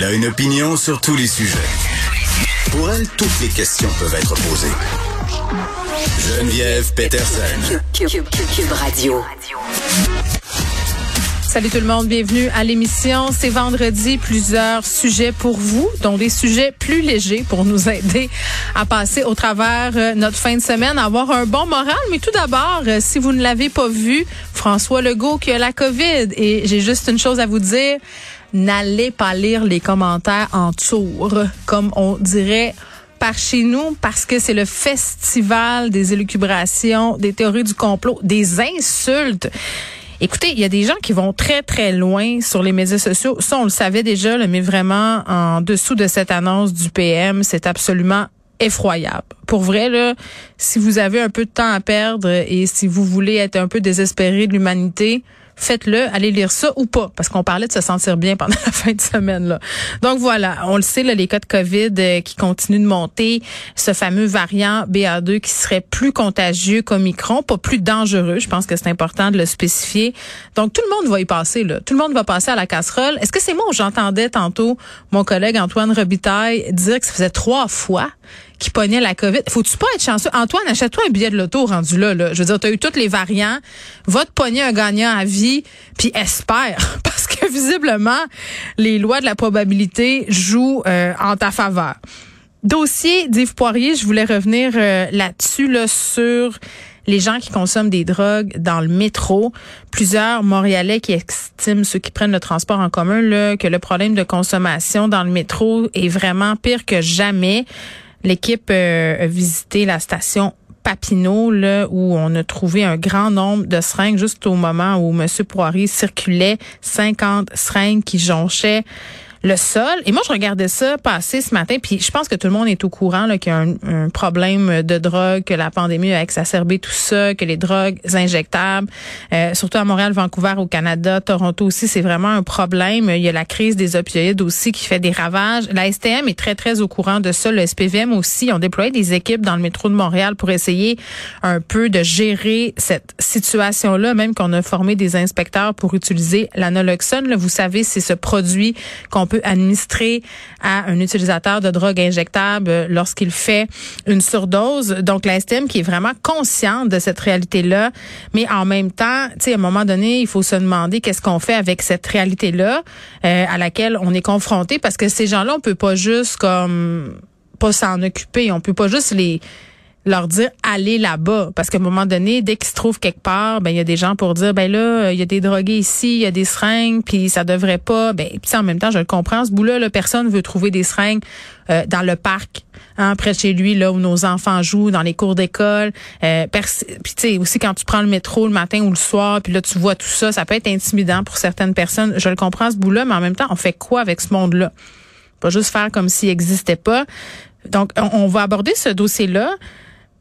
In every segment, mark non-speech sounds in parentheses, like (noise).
Elle a une opinion sur tous les sujets. Pour elle, toutes les questions peuvent être posées. Geneviève Peterson. Cube Radio. Salut tout le monde, bienvenue à l'émission. C'est vendredi, plusieurs sujets pour vous, dont des sujets plus légers pour nous aider à passer au travers euh, notre fin de semaine, avoir un bon moral. Mais tout d'abord, euh, si vous ne l'avez pas vu, François Legault qui a la COVID. Et j'ai juste une chose à vous dire, n'allez pas lire les commentaires en tour, comme on dirait par chez nous parce que c'est le festival des élucubrations, des théories du complot, des insultes. Écoutez, il y a des gens qui vont très, très loin sur les médias sociaux. Ça, on le savait déjà, mais vraiment, en dessous de cette annonce du PM, c'est absolument effroyable. Pour vrai, là, si vous avez un peu de temps à perdre et si vous voulez être un peu désespéré de l'humanité, faites-le, allez lire ça ou pas, parce qu'on parlait de se sentir bien (laughs) pendant la fin de semaine. Là. Donc voilà, on le sait, là, les cas de COVID euh, qui continuent de monter, ce fameux variant BA2 qui serait plus contagieux qu'Omicron, pas plus dangereux, je pense que c'est important de le spécifier. Donc tout le monde va y passer, là. tout le monde va passer à la casserole. Est-ce que c'est moi où j'entendais tantôt mon collègue Antoine Robitaille dire que ça faisait trois fois qui pognait la COVID. Faut-tu pas être chanceux? Antoine, achète-toi un billet de loto rendu là, là. Je veux dire, tu as eu tous les variants. Va te pogner un gagnant à vie, puis espère. (laughs) Parce que visiblement, les lois de la probabilité jouent euh, en ta faveur. Dossier d'Yves Poirier, je voulais revenir euh, là-dessus, là, sur les gens qui consomment des drogues dans le métro. Plusieurs Montréalais qui estiment, ceux qui prennent le transport en commun, là, que le problème de consommation dans le métro est vraiment pire que jamais. L'équipe euh, a visité la station Papineau, là, où on a trouvé un grand nombre de seringues juste au moment où M. Poirier circulait, 50 seringues qui jonchaient le sol. Et moi, je regardais ça passer ce matin, puis je pense que tout le monde est au courant qu'il y a un, problème de drogue, que la pandémie a exacerbé tout ça, que les drogues injectables, euh, surtout à Montréal, Vancouver, au Canada, Toronto aussi, c'est vraiment un problème. Il y a la crise des opioïdes aussi qui fait des ravages. La STM est très, très au courant de ça. Le SPVM aussi ont déployé des équipes dans le métro de Montréal pour essayer un peu de gérer cette situation-là, même qu'on a formé des inspecteurs pour utiliser l'anoloxone. Vous savez, c'est ce produit qu'on peut administrer à un utilisateur de drogue injectable lorsqu'il fait une surdose. Donc, la STM qui est vraiment consciente de cette réalité-là, mais en même temps, tu sais, à un moment donné, il faut se demander qu'est-ce qu'on fait avec cette réalité-là euh, à laquelle on est confronté, parce que ces gens-là, on peut pas juste comme pas s'en occuper, on peut pas juste les leur dire allez là-bas. Parce qu'à un moment donné dès qu'ils se trouvent quelque part ben il y a des gens pour dire ben là il y a des drogués ici il y a des seringues puis ça devrait pas. Ben puis en même temps je le comprends ce bout là, personne veut trouver des seringues euh, dans le parc hein, près de chez lui là où nos enfants jouent dans les cours d'école. Euh, puis tu sais aussi quand tu prends le métro le matin ou le soir puis là tu vois tout ça ça peut être intimidant pour certaines personnes. Je le comprends ce bout là mais en même temps on fait quoi avec ce monde là pas juste faire comme s'il n'existait pas. Donc on va aborder ce dossier là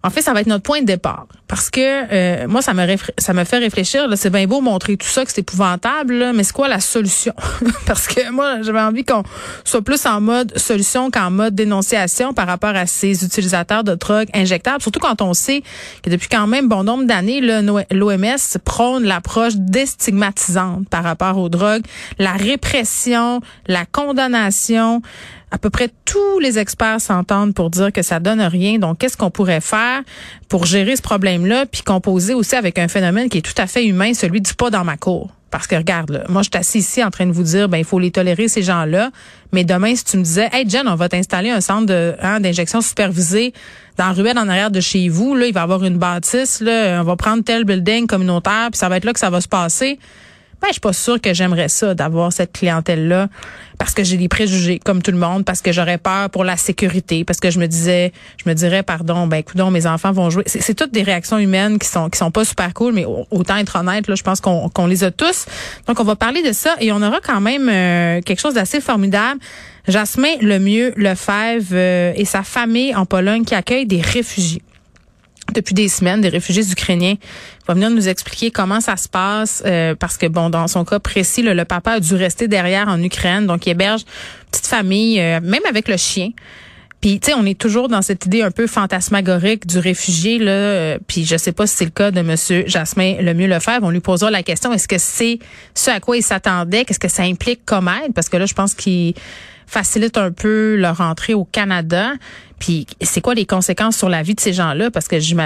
en fait, ça va être notre point de départ. Parce que euh, moi, ça me, ça fait réfléchir. C'est bien beau montrer tout ça, que c'est épouvantable, mais c'est quoi la solution? (laughs) Parce que moi, j'avais envie qu'on soit plus en mode solution qu'en mode dénonciation par rapport à ces utilisateurs de drogue injectables. Surtout quand on sait que depuis quand même bon nombre d'années, l'OMS prône l'approche déstigmatisante par rapport aux drogues, la répression, la condamnation à peu près tous les experts s'entendent pour dire que ça donne rien. Donc, qu'est-ce qu'on pourrait faire pour gérer ce problème-là, puis composer aussi avec un phénomène qui est tout à fait humain, celui du pas dans ma cour? Parce que regarde, là, moi je suis assis ici en train de vous dire, ben il faut les tolérer ces gens-là. Mais demain, si tu me disais, hey Jen, on va t'installer un centre hein, d'injection supervisé dans la ruelle en arrière de chez vous, là, il va y avoir une bâtisse, là, on va prendre tel building communautaire, puis ça va être là que ça va se passer ben, je suis pas sûre que j'aimerais ça d'avoir cette clientèle-là parce que j'ai des préjugés comme tout le monde, parce que j'aurais peur pour la sécurité, parce que je me disais, je me dirais, pardon, ben, écoute, mes enfants vont jouer. C'est toutes des réactions humaines qui sont qui sont pas super cool, mais autant être honnête, là, je pense qu'on qu'on les a tous. Donc, on va parler de ça et on aura quand même euh, quelque chose d'assez formidable. Jasmin Lemieux Lefebvre euh, et sa famille en Pologne qui accueille des réfugiés depuis des semaines, des réfugiés ukrainiens. Il va venir nous expliquer comment ça se passe, euh, parce que, bon, dans son cas précis, le papa a dû rester derrière en Ukraine, donc il héberge une petite famille, euh, même avec le chien. Puis, tu sais, on est toujours dans cette idée un peu fantasmagorique du réfugié, là. Euh, puis, je sais pas si c'est le cas de Monsieur Jasmin Lemieux Lefebvre. On lui posera la question, est-ce que c'est ce à quoi il s'attendait? Qu'est-ce que ça implique comme aide? Parce que là, je pense qu'il facilite un peu leur entrée au Canada. Puis, c'est quoi les conséquences sur la vie de ces gens-là? Parce que j'imagine